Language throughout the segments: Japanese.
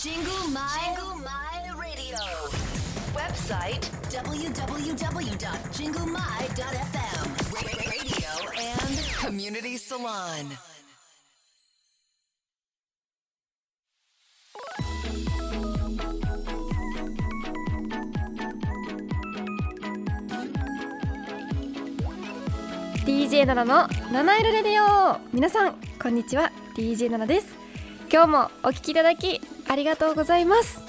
Jingle My, Jingle My Radio. Website www.jinglemai.fm. Radio and community salon. DJ ナナの七色レディオ皆さんこんにちは DJ ナナです今日もお聞きいただきありがとうございます。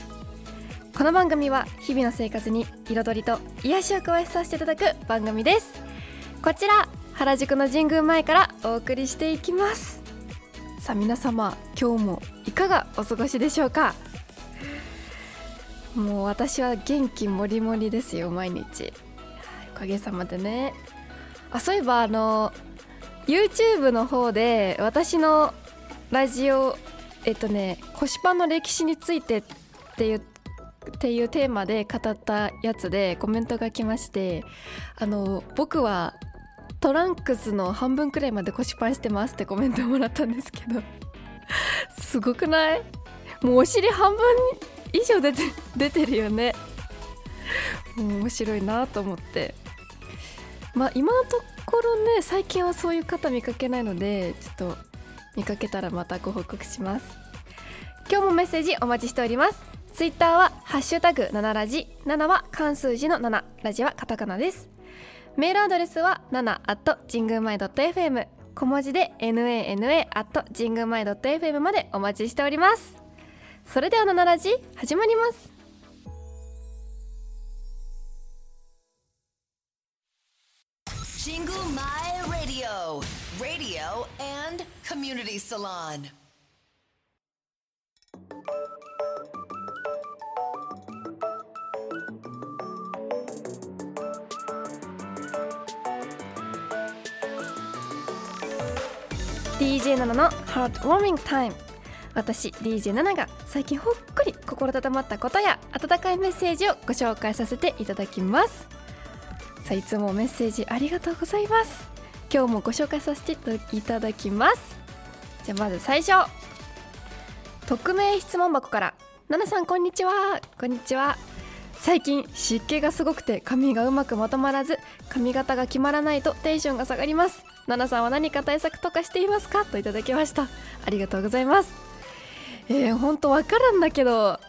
この番組は日々の生活に彩りと癒しを加えさせていただく番組です。こちら原宿の神宮前からお送りしていきます。さあ皆様今日もいかがお過ごしでしょうか？もう私は元気もりもりですよ毎日。おかげさまでね。あそういえばあの YouTube の方で私のラジオえっとね腰パンの歴史についてっていうっていうテーマで語ったやつでコメントが来ましてあの僕はトランクスの半分くらいまで腰パンしてますってコメントをもらったんですけど すごくない？もうお尻半分以上出て出てるよね。もう面白いなと思って。まあ今のところね最近はそういう方見かけないのでちょっと見かけたらまたご報告します。今日もメッセージお待ちしております。ツイッターはハッシュタグ7ラジ。7は漢数字の7ラジはカタカナです。メールアドレスは7 at 神宮前 .fm 小文字で nana at 神宮前 .fm までお待ちしております。それでは7ラジ始まります。Community salon. DJ ナナのハートウォーミングタイム私 DJ ナナが最近ほっこり心温まったことや温かいメッセージをご紹介させていただきます。さあいつもメッセージありがとうございます。今日もご紹介させていただきます。じゃあまず最初。匿名質問箱から。ナナさんこんにちは。こんにちは。最近湿気がすごくて髪がうまくまとまらず髪型が決まらないとテンションが下がります。ナナさんは何か対策とかしていますか？といただきました。ありがとうございます。えー、ほんとわからんだけど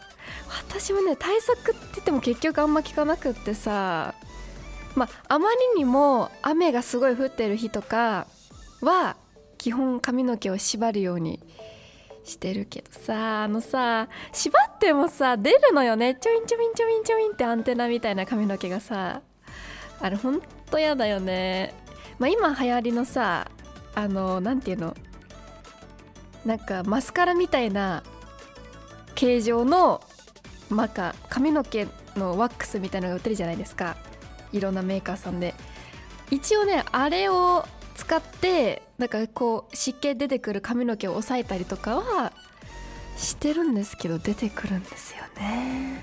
私もね対策って言っても結局あんま聞かなくってさまああまりにも雨がすごい降ってる日とかは基本髪の毛を縛るようにしてるけどさあのさ縛ってもさ出るのよね。ちょいんちょびんちょびんちょびんってアンテナみたいな髪の毛がさあれほんとやだよね。まあ今流行りのさあのなんていうの？なんかマスカラみたいな形状のなんか髪の毛のワックスみたいなのが売ってるじゃないですか。いろんなメーカーさんで。一応ねあれを使ってなんかこう湿気出てくる髪の毛を押さえたりとかはしてるんですけど出てくるんですよね。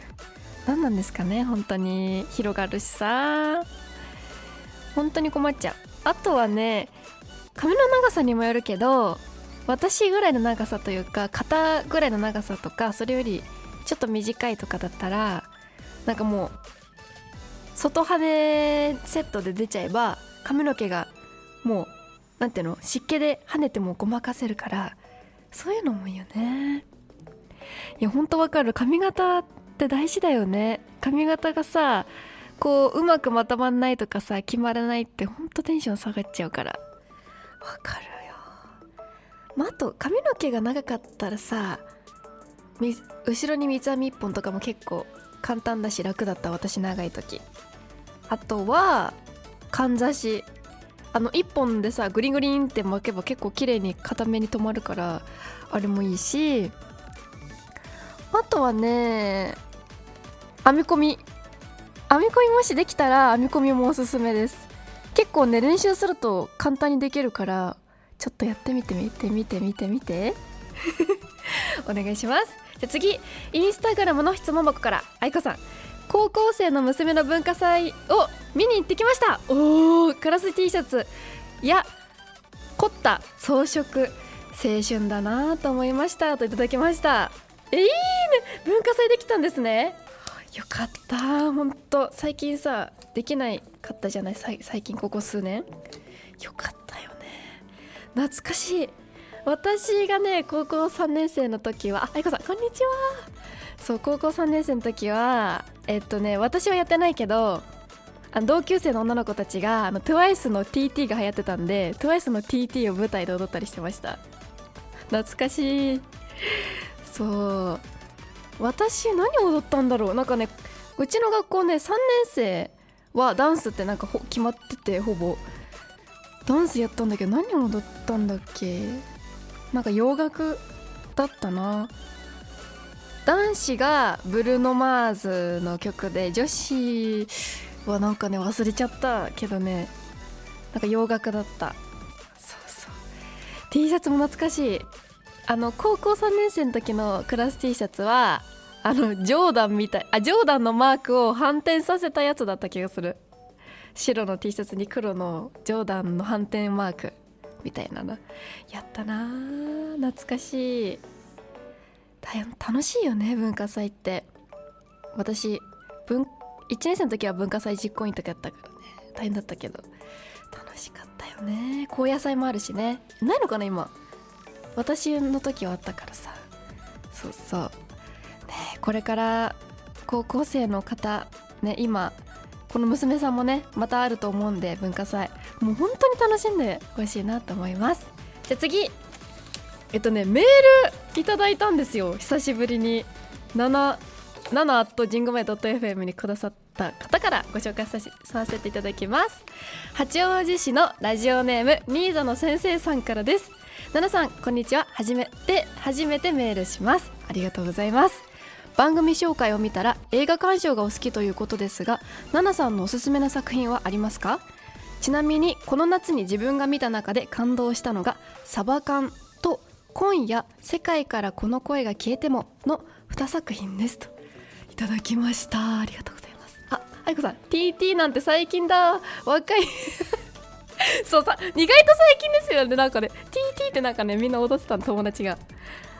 何なんですかね本当に。広がるしさ。本当に困っちゃう。あとはね髪の長さにもよるけど私ぐらいの長さというか肩ぐらいの長さとかそれよりちょっと短いとかだったらなんかもう外派でセットで出ちゃえば髪の毛がもうなんていうの？湿気で跳ねてもごまかせるからそういうのもいいよね。いやほんとわかる。髪型って大事だよね。髪型がさこううまくまとまんないとかさ決まらないってほんとテンション下がっちゃうから。わかるよ。まああと髪の毛が長かったらさ後ろに三つ編み1本とかも結構簡単だし楽だった私長い時。あとはかんざし。あの1本でさグリングリンって巻けば結構綺麗に固めに留まるからあれもいいしあとはね編み込み。編み込みもしできたら編み込みもおすすめです。結構ね練習すると簡単にできるからちょっとやってみてみてみてみてみて。お願いします。じゃあ次インスタグラムの質問箱から。愛子さん高校生の娘の文化祭を見に行ってきました。おーカラス T シャツ。いや凝った装飾。青春だなと思いました。といただきました。えいいね。文化祭できたんですね。よかった。ほんと。最近さできないかったじゃない？最近ここ数年。よかったよね。懐かしい。私がね高校3年生の時はあ愛子さんこんにちは。そう高校3年生の時はえっとね私はやってないけどあの同級生の女の子たちがあの TWICE の TT が流行ってたんで TWICE の TT を舞台で踊ったりしてました。懐かしい。そう。私何踊ったんだろう？なんかねうちの学校ね3年生はダンスってなんか決まっててほぼ。ダンスやったんだけど何踊ったんだっけ？なんか洋楽だったな。男子がブルーノ・マーズの曲で女子はなんかね忘れちゃったけどね。なんか洋楽だった。そうそう。T シャツも懐かしい。あの高校3年生の時のクラス T シャツはあのジョーダンみたいあジョーダンのマークを反転させたやつだった気がする。白の T シャツに黒のジョーダンの反転マークみたいなの。やったな懐かしい。楽しいよね文化祭って。私文1年生の時は文化祭実行委員とかやったからね。大変だったけど。楽しかったよね。高野菜もあるしね。ないのかな今。私の時はあったからさ。そうそう。ねこれから高校生の方ね今この娘さんもねまたあると思うんで文化祭。もう本当に楽しんでほしいなと思います。じゃあ次。えっとねメールいただいたんですよ。久しぶりに。7 7 at ジングマイ .fm にくださった方からご紹介させていただきます。八王子市のラジオネームミーザの先生さんからです。奈々さんこんにちは。初めて初めてメールします。ありがとうございます。番組紹介を見たら映画鑑賞がお好きということですが奈々さんのおすすめの作品はありますか？ちなみにこの夏に自分が見た中で感動したのが「サバ缶」「今夜世界からこの声が消えても」の2作品ですといただきました。ありがとうございます。あ愛子さん TT なんて最近だ。若い。そうさ意外と最近ですよね。なんかね TT ってなんかねみんな踊ってたの友達が。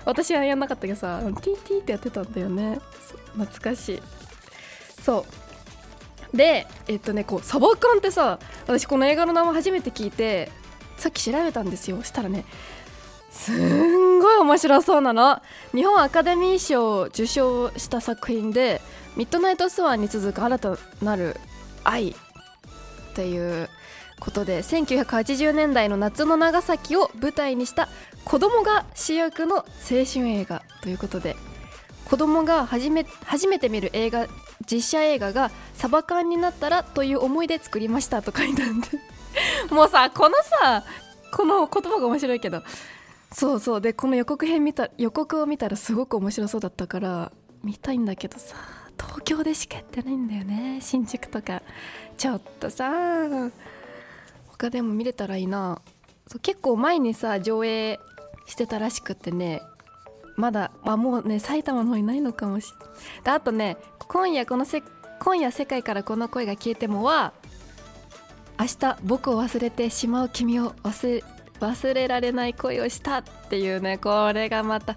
私はやんなかったけどさ TT ってやってたんだよね。懐かしい。そう。でえっとねこうサバ缶ってさ私この映画の名前初めて聞いてさっき調べたんですよ。したらねすんごい面白そうなの。日本アカデミー賞を受賞した作品で「ミッドナイトスワン」に続く新たなる愛っていうことで1980年代の夏の長崎を舞台にした子供が主役の青春映画ということで子供が初め初めて見る映画実写映画がサバ缶になったらという思いで作りましたと書いてあるんで。もうさこのさこの言葉が面白いけどそうそう。でこの予告編見た予告を見たらすごく面白そうだったから見たいんだけどさ東京でしかやってないんだよね新宿とか。ちょっとさ他でも見れたらいいな。そう結構前にさ上映してたらしくってねまだ、まあ、もうね埼玉の方にないのかもしれない。あとね今夜このせ今夜世界からこの声が消えてもは明日僕を忘れてしまう君を忘れ忘れられない恋をしたっていうねこれがまた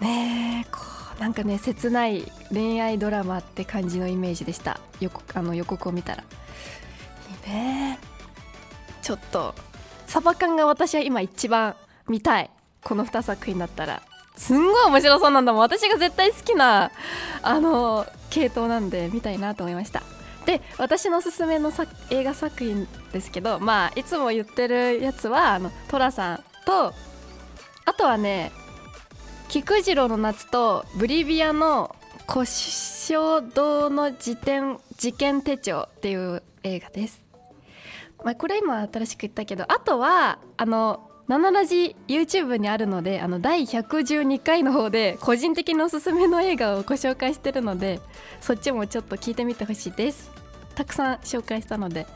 ねえこうなんかね切ない恋愛ドラマって感じのイメージでした。予告あの予告を見たら。いいねちょっとサバ缶が私は今一番見たい。この2作品だったら。すんごい面白そうなんだもん。私が絶対好きなあの系統なんで見たいなと思いました。で私のおすすめの映画作品ですけどまあいつも言ってるやつはあのトラさんとあとはね菊次郎の夏とブリビアの古書堂の事典事件手帳っていう映画です。まあ、これ今新しく言ったけどあとはあの7ラジ YouTube にあるのであの第112回の方で個人的におすすめの映画をご紹介してるのでそっちもちょっと聞いてみてほしいです。たくさん紹介したので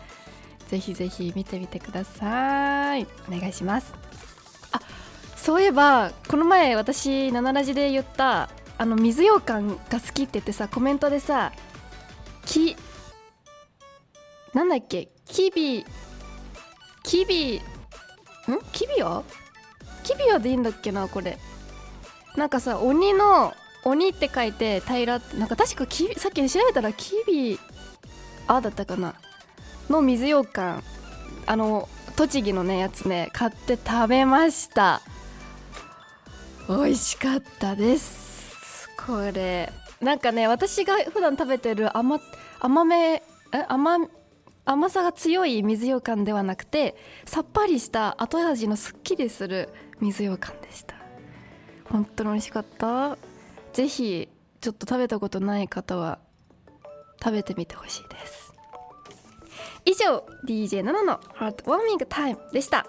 ぜひぜひ見てみてください。お願いします。あそういえばこの前私7ラジで言ったあの水羊羹が好きって言ってさコメントでさきなんだっけキビキビキビア？キビアでいいんだっけなこれ。なんかさ鬼の鬼って書いて平ってなんか確かきさっき調べたらキビあだったかな？の水羊羹。あの栃木のねやつね。買って食べました。美味しかったです。これ。なんかね私が普段食べてる甘甘めえ？甘甘さが強い水羊羹ではなくてさっぱりした後味のすっきりする水羊羹でした。本当に美味しかった。ぜひちょっと食べたことない方は食べてみてほしいです。以上 DJ7 のハートウォーミングタイムでした。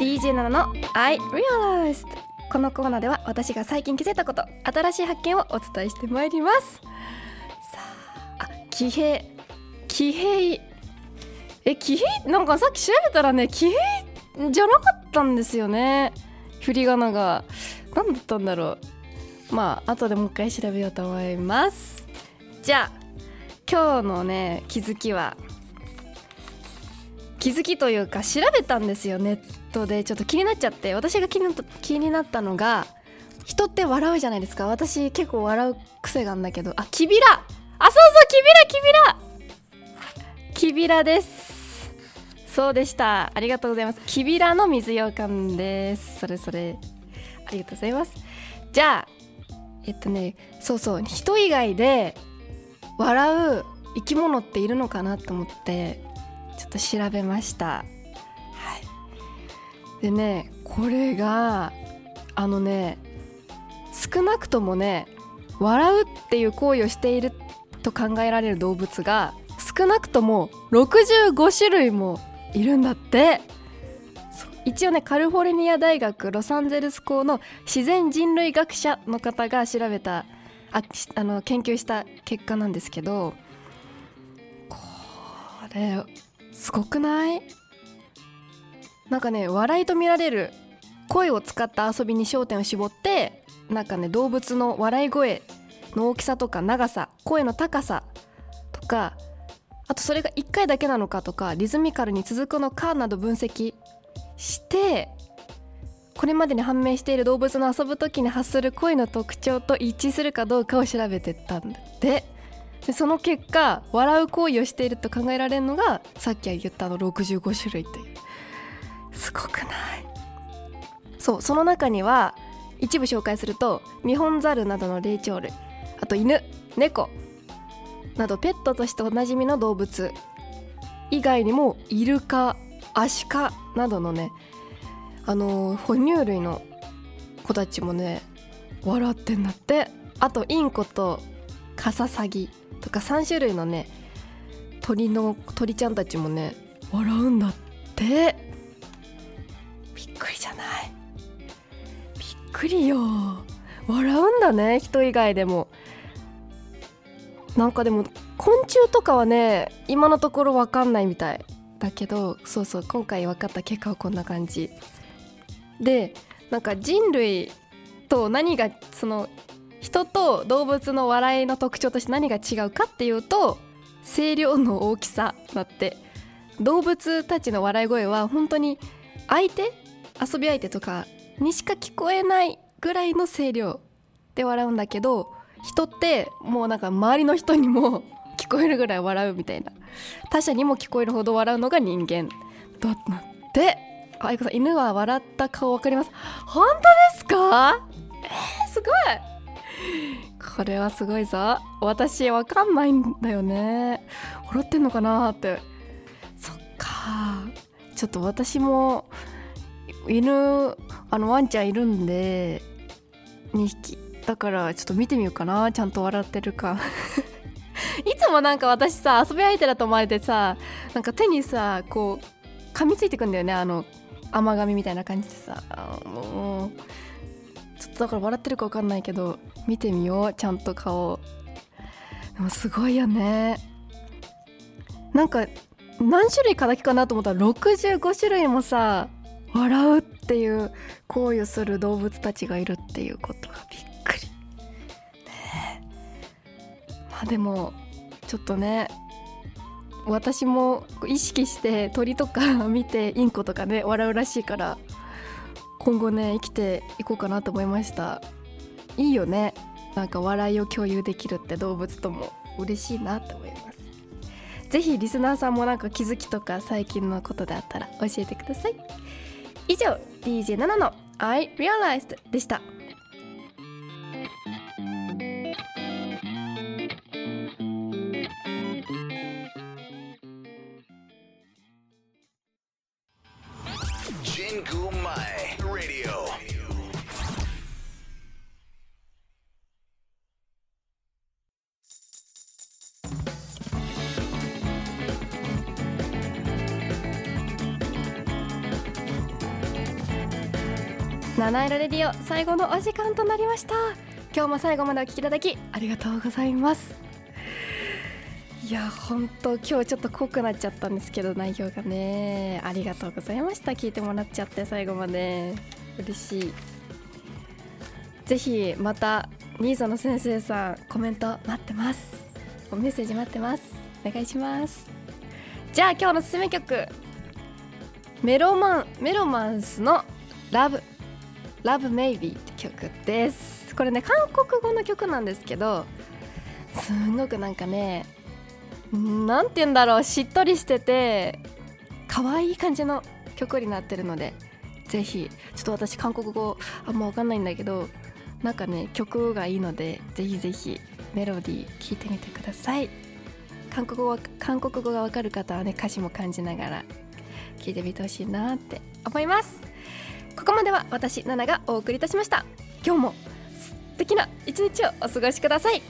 17の I realized このコーナーでは私が最近気づいたこと新しい発見をお伝えしてまいります。さああ騎兵騎兵え騎兵なんかさっき調べたらね騎兵じゃなかったんですよね。振り仮名が。何だったんだろう。まあ後でもう一回調べようと思います。じゃあ今日のね気づきは気づきというか調べたんですよネットで。ちょっと気になっちゃって。私が気になった気になったのが人って笑うじゃないですか。私結構笑う癖があるんだけど。あキビラ。あそうそうキビラキビラ。キビラです。そうでした。ありがとうございます。キビラの水羊羹です。それそれ。ありがとうございます。じゃあえっとねそうそう。人以外で笑う生き物っているのかなと思って。ちょっと調べました。はい。でねこれがあのね少なくともね笑うっていう行為をしていると考えられる動物が少なくとも65種類もいるんだって。一応ねカリフォルニア大学ロサンゼルス校の自然人類学者の方が調べたああの研究した結果なんですけどこれすごくない？なんかね笑いと見られる声を使った遊びに焦点を絞ってなんかね動物の笑い声の大きさとか長さ声の高さとかあとそれが1回だけなのかとかリズミカルに続くのかなど分析してこれまでに判明している動物の遊ぶ時に発する声の特徴と一致するかどうかを調べてったんだって。でその結果笑う行為をしていると考えられるのがさっき言ったの65種類っていう。すごくない？そうその中には一部紹介するとニホンザルなどの霊長類あと犬猫などペットとしておなじみの動物以外にもイルカアシカなどのねあの、哺乳類の子たちもね笑ってんだって。あとインコとカササギ。とか3種類のね鳥の鳥ちゃんたちもね笑うんだって。びっくりじゃない。びっくりよ。笑うんだね人以外でも。なんかでも昆虫とかはね今のところ分かんないみたいだけどそうそう今回分かった結果はこんな感じ。でなんか人類と何がその人と動物の笑いの特徴として何が違うかっていうと声量の大きさだって。動物たちの笑い声は本当に相手遊び相手とかにしか聞こえないぐらいの声量で笑うんだけど人ってもうなんか周りの人にも聞こえるぐらい笑うみたいな。他者にも聞こえるほど笑うのが人間。だってあいこさん犬は笑った顔分かります。本当ですか？えー、すごい。これはすごいぞ。私わかんないんだよね。笑ってんのかなって。そっか。ちょっと私も犬あのワンちゃんいるんで2匹だからちょっと見てみようかな。ちゃんと笑ってるか。いつもなんか私さ遊び相手だと思われてさなんか手にさこう噛みついてくんだよね。あの甘噛みみたいな感じでさ。もうだから笑ってるか分かんないけど見てみようちゃんと顔。でもすごいよね。なんか何種類かだけかなと思ったら65種類もさ笑うっていう行為をする動物たちがいるっていうことがびっくり。ねまあでもちょっとね私も意識して鳥とか見てインコとかね笑うらしいから今後ね生きていこうかなと思いました。いいよね。なんか笑いを共有できるって動物とも嬉しいなと思います。ぜひリスナーさんもなんか気づきとか最近のことであったら教えてください。以上 DJ7 の I Realized でした。七色レディオ最後のお時間となりました。今日も最後までお聞きいただきありがとうございます。いや本当今日ちょっと濃くなっちゃったんですけど内容がね。ありがとうございました。聞いてもらっちゃって最後まで。嬉しい。ぜひまたニーザの先生さんコメント待ってます。メッセージ待ってます。お願いします。じゃあ今日のおすすめ曲。メロマンメロマンスのラブ。ラブメイビーって曲です。これね韓国語の曲なんですけどすんごくなんかねなんて言うんだろうしっとりしてて可愛い感じの曲になってるのでぜひちょっと私韓国語あんま分かんないんだけどなんかね曲がいいのでぜひぜひメロディー聴いてみてください。韓国語は韓国語が分かる方はね歌詞も感じながら聴いてみてほしいなって思います。ここまでは私ナナがお送りいたしました。今日も素敵な一日をお過ごしください。